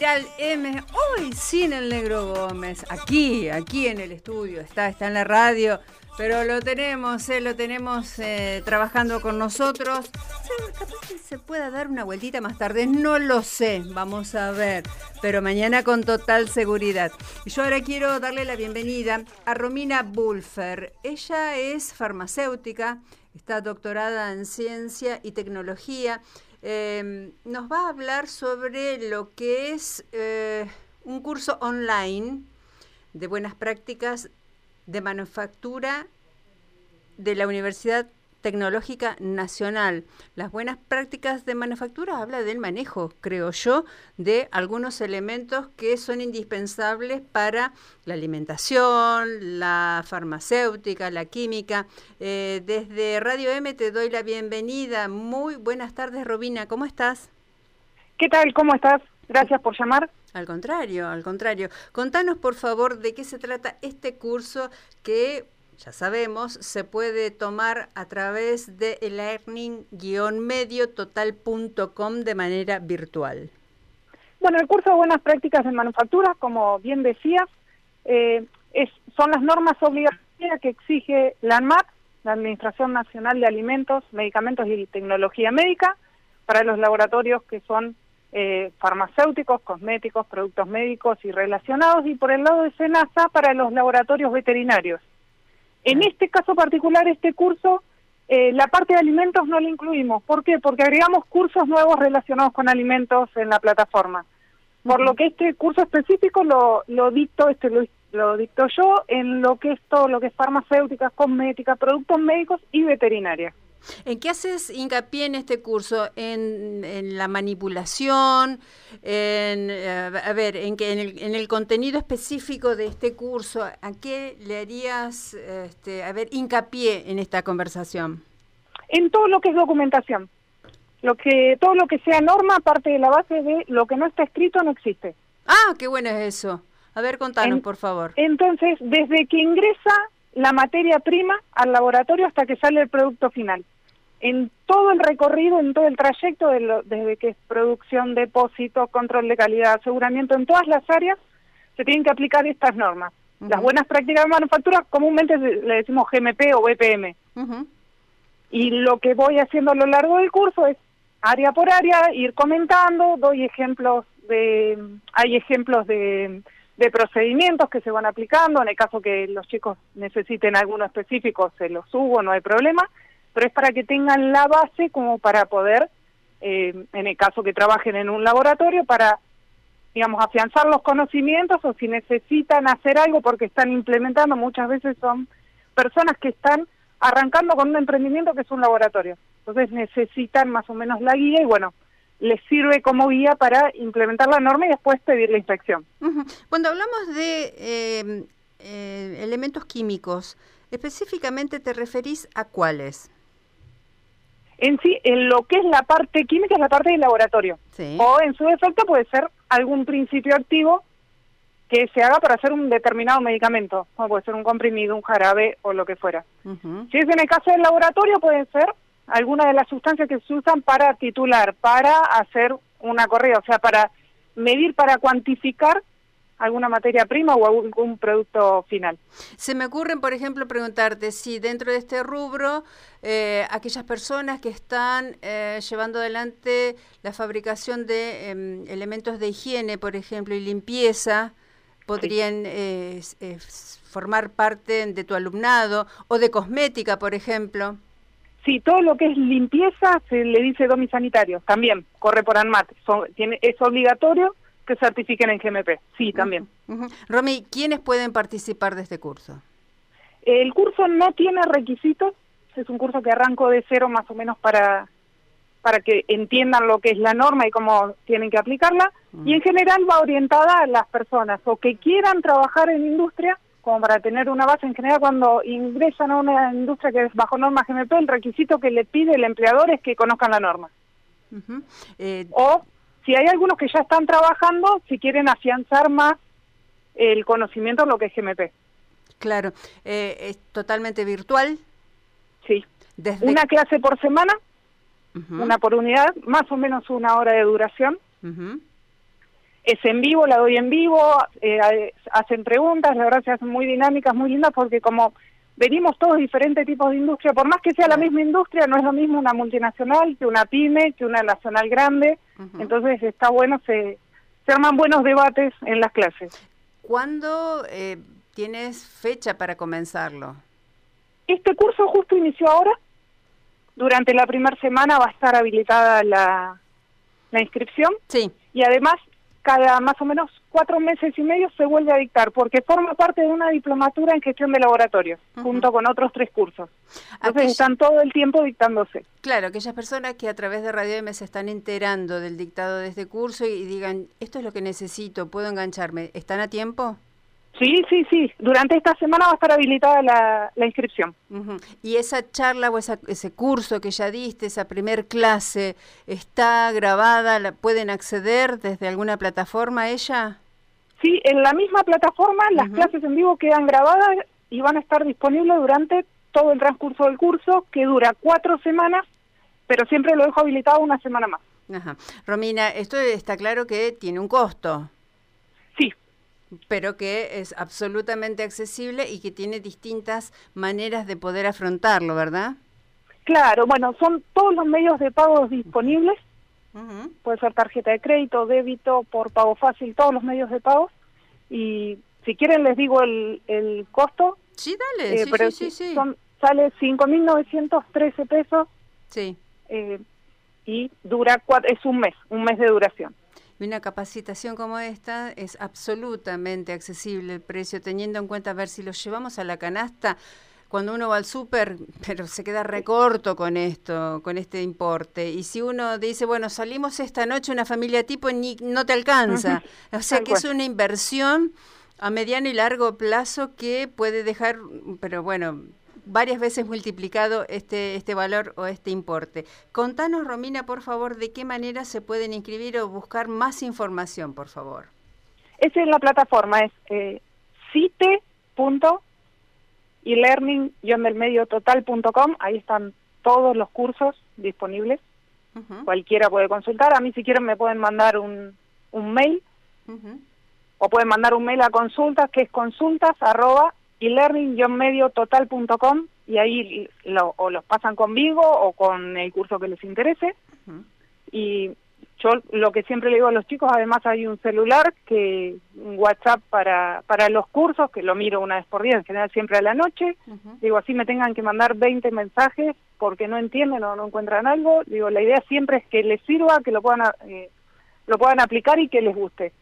M, hoy sin el negro Gómez, aquí, aquí en el estudio, está, está en la radio, pero lo tenemos, eh, lo tenemos eh, trabajando con nosotros. capaz que se pueda dar una vueltita más tarde, no lo sé, vamos a ver, pero mañana con total seguridad. Y yo ahora quiero darle la bienvenida a Romina Bulfer. Ella es farmacéutica, está doctorada en ciencia y tecnología Em, nos va a hablar sobre lo que es eh, un curso online de buenas prácticas de manufactura de la Universidad Tecnológica Nacional. Las buenas prácticas de manufactura habla del manejo, creo yo, de algunos elementos que son indispensables para la alimentación, la farmacéutica, la química. Eh, desde Radio M te doy la bienvenida. Muy buenas tardes, Robina. ¿Cómo estás? ¿Qué tal? ¿Cómo estás? Gracias por llamar. Al contrario, al contrario. Contanos, por favor, de qué se trata este curso que ya sabemos, se puede tomar a través de learning-mediototal.com de manera virtual. Bueno, el curso de Buenas Prácticas en Manufactura, como bien decías, eh, es, son las normas obligatorias que exige la ANMAT, la Administración Nacional de Alimentos, Medicamentos y Tecnología Médica, para los laboratorios que son eh, farmacéuticos, cosméticos, productos médicos y relacionados, y por el lado de SENASA para los laboratorios veterinarios. En este caso particular, este curso, eh, la parte de alimentos no la incluimos. ¿Por qué? Porque agregamos cursos nuevos relacionados con alimentos en la plataforma. Por lo que este curso específico lo, lo dicto, este lo, lo dicto yo en lo que es todo lo que es farmacéutica, cosmética, productos médicos y veterinaria. ¿En qué haces hincapié en este curso? ¿En, la manipulación? En, eh, a ver, en, que, en, el, en el contenido específico de este curso, ¿a qué le harías, este, a ver, hincapié en esta conversación? En todo lo que es documentación. Lo que, todo lo que sea norma parte de la base de lo que no está escrito no existe. Ah, qué bueno es eso. A ver, contanos, por favor. Entonces, desde que ingresa la materia prima al laboratorio hasta que sale el producto final. En todo el recorrido, en todo el trayecto, desde que es producción, depósito, control de calidad, aseguramiento, en todas las áreas, se tienen que aplicar estas normas. Las buenas prácticas de manufactura comúnmente le decimos GMP o BPM. Y lo que voy haciendo a lo largo del curso es área por área, ir comentando, doy ejemplos de, hay ejemplos de de procedimientos que se van aplicando, en el caso que los chicos necesiten alguno específico se los subo, no hay problema, pero es para que tengan la base como para poder, eh, en el caso que trabajen en un laboratorio, para, digamos, afianzar los conocimientos o si necesitan hacer algo porque están implementando, muchas veces son personas que están arrancando con un emprendimiento que es un laboratorio, entonces necesitan más o menos la guía y bueno, les sirve como guía para implementar la norma y después pedir la inspección. Cuando hablamos de eh, eh, elementos químicos, específicamente te referís a cuáles? En sí, en lo que es la parte química es la parte del laboratorio. O en su defecto puede ser algún principio activo que se haga para hacer un determinado medicamento, puede ser un comprimido, un jarabe o lo que fuera. Si es en el caso del laboratorio, puede ser algunas de las sustancias que se usan para titular, para hacer una corrida, o sea, para medir, para cuantificar alguna materia prima o algún producto final. Se me ocurren, por ejemplo, preguntarte si dentro de este rubro, eh, aquellas personas que están eh, llevando adelante la fabricación de em, elementos de higiene, por ejemplo, y limpieza, podrían eh, formar parte de tu alumnado, o de cosmética, por ejemplo. Sí, todo lo que es limpieza se le dice domisanitario, también, corre por ANMAT, tiene, es obligatorio que certifiquen en GMP, sí, también. Romy, ¿quiénes pueden participar de este curso? El curso no tiene requisitos, es un curso que arranco de cero más o menos para, para que entiendan lo que es la norma y cómo tienen que aplicarla, y en general va orientada a las personas o que quieran trabajar en industria como para tener una base en general cuando ingresan a una industria que es bajo norma GMP, el requisito que le pide el empleador es que conozcan la norma. Eh, o si hay algunos que ya están trabajando, si quieren afianzar más el conocimiento de lo que es GMP. Claro, eh, es totalmente virtual. Sí. Desde... Una clase por semana, una por unidad, más o menos una hora de duración. Es en vivo, la doy en vivo, eh, hacen preguntas, la verdad se hacen muy dinámicas, muy lindas, porque como venimos todos diferentes tipos de industria, por más que sea la misma industria, no es lo mismo una multinacional que una pyme, que una nacional grande, entonces está bueno, se, se arman buenos debates en las clases. ¿Cuándo eh, tienes fecha para comenzarlo? Este curso justo inició ahora, durante la primera semana va a estar habilitada la, la inscripción. Sí. Y además cada más o menos cuatro meses y medio se vuelve a dictar, porque forma parte de una diplomatura en gestión de laboratorios, junto con otros tres cursos. Entonces están todo el tiempo dictándose. Claro, aquellas personas que a través de Radio M se están enterando del dictado de este curso y digan, esto es lo que necesito, puedo engancharme, ¿están a tiempo? Sí, sí, sí. Durante esta semana va a estar habilitada la, la inscripción. ¿Y esa charla o ese curso que ya diste, esa primer clase, está grabada? ¿La ¿Pueden acceder desde alguna plataforma a ella? Sí, en la misma plataforma las clases en vivo quedan grabadas y van a estar disponibles durante todo el transcurso del curso, que dura cuatro semanas, pero siempre lo dejo habilitado una semana más. Ajá. Romina, esto está claro que tiene un costo pero que es absolutamente accesible y que tiene distintas maneras de poder afrontarlo, ¿verdad? Claro, bueno, son todos los medios de pago disponibles. Puede ser tarjeta de crédito, débito, por pago fácil, todos los medios de pago. Y si quieren les digo el, el costo. Sí, dale, eh, sí, sí, sí, Son, sale 5.913 pesos. Sí. Eh, y dura, es un mes, un mes de duración. Y una capacitación como esta es absolutamente accesible el precio, teniendo en cuenta, a ver, si lo llevamos a la canasta, cuando uno va al súper, pero se queda recorto con esto, con este importe. Y si uno dice, bueno, salimos esta noche una familia tipo, ni, no te alcanza. O sea que es una inversión a mediano y largo plazo que puede dejar, pero bueno, varias veces multiplicado este, este valor o este importe. Contanos, Romina, por favor, de qué manera se pueden inscribir o buscar más información, por favor. Es en la plataforma, es eh, cite.elearning-total.com, ahí están todos los cursos disponibles, cualquiera puede consultar, a mí si quieren me pueden mandar un, un mail, o pueden mandar un mail a consultas, que es consultas arroba y learning-mediototal.com y ahí lo, o los pasan conmigo o con el curso que les interese. Y yo lo que siempre le digo a los chicos, además hay un celular, que un WhatsApp para, para los cursos, que lo miro una vez por día, en general siempre a la noche. Digo, así me tengan que mandar 20 mensajes porque no entienden o no encuentran algo. Digo, la idea siempre es que les sirva, que lo puedan, eh, lo puedan aplicar y que les guste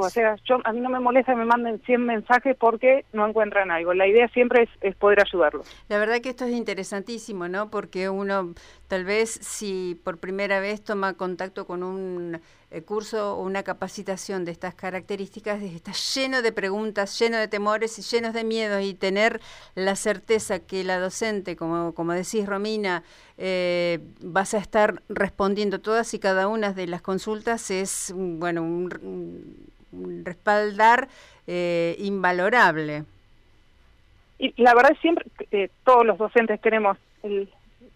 o sea, a mí no me molesta que me manden 100 mensajes porque no encuentran algo. La idea siempre es, poder ayudarlos. La verdad que esto es interesantísimo, ¿no? Porque uno, tal vez, si por primera vez toma contacto con un eh, curso o una capacitación de estas características, está lleno de preguntas, lleno de temores y llenos de miedos y tener la certeza que la docente, como, como decís, Romina, eh, vas a estar respondiendo todas y cada una de las consultas es, bueno, un respaldar eh, invalorable. Y la verdad siempre eh, todos los docentes tenemos el,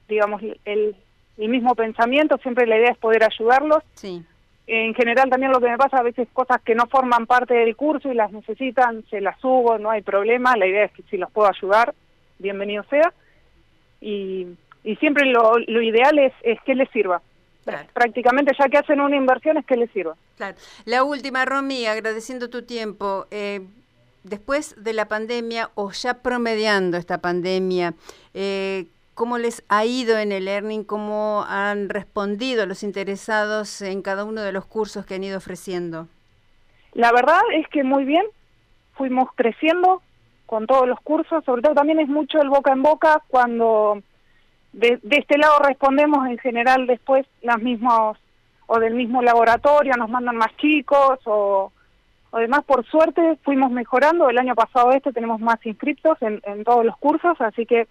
digamos, el, el, mismo pensamiento, siempre la idea es poder ayudarlos. Sí. En general también lo que me pasa a veces cosas que no forman parte del curso y las necesitan, se las subo, no hay problema, la idea es que si los puedo ayudar, bienvenido sea. Y, y siempre lo, lo ideal es, es que les sirva. Prácticamente ya que hacen una inversión es que les sirva. Claro. La última, Romy, agradeciendo tu tiempo. Eh, después de la pandemia o ya promediando esta pandemia, eh, ¿cómo les ha ido en el learning? ¿Cómo han respondido los interesados en cada uno de los cursos que han ido ofreciendo? La verdad es que muy bien. Fuimos creciendo con todos los cursos, sobre todo también es mucho el boca en boca cuando de, este lado respondemos en general después las mismas o del mismo laboratorio, nos mandan más chicos o, además por suerte fuimos mejorando, el año pasado este tenemos más inscriptos en, en todos los cursos, así que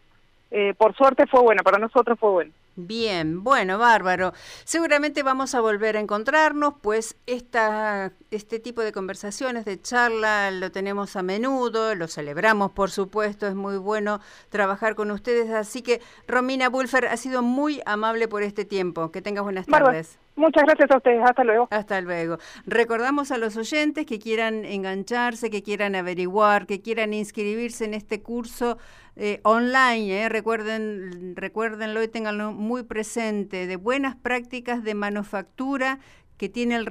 eh, por suerte fue bueno, para nosotros fue bueno. Bien, bueno, bárbaro. Seguramente vamos a volver a encontrarnos, pues esta, este tipo de conversaciones, de charla, lo tenemos a menudo, lo celebramos, por supuesto, es muy bueno trabajar con ustedes. Así que, Romina Bulfer, ha sido muy amable por este tiempo. Que tengas buenas tardes. Muchas gracias a ustedes, hasta luego. Hasta luego. Recordamos a los oyentes que quieran engancharse, que quieran averiguar, que quieran inscribirse en este curso eh, online, eh. recuerden, recuérdenlo y tenganlo muy presente, de buenas prácticas de manufactura que tiene el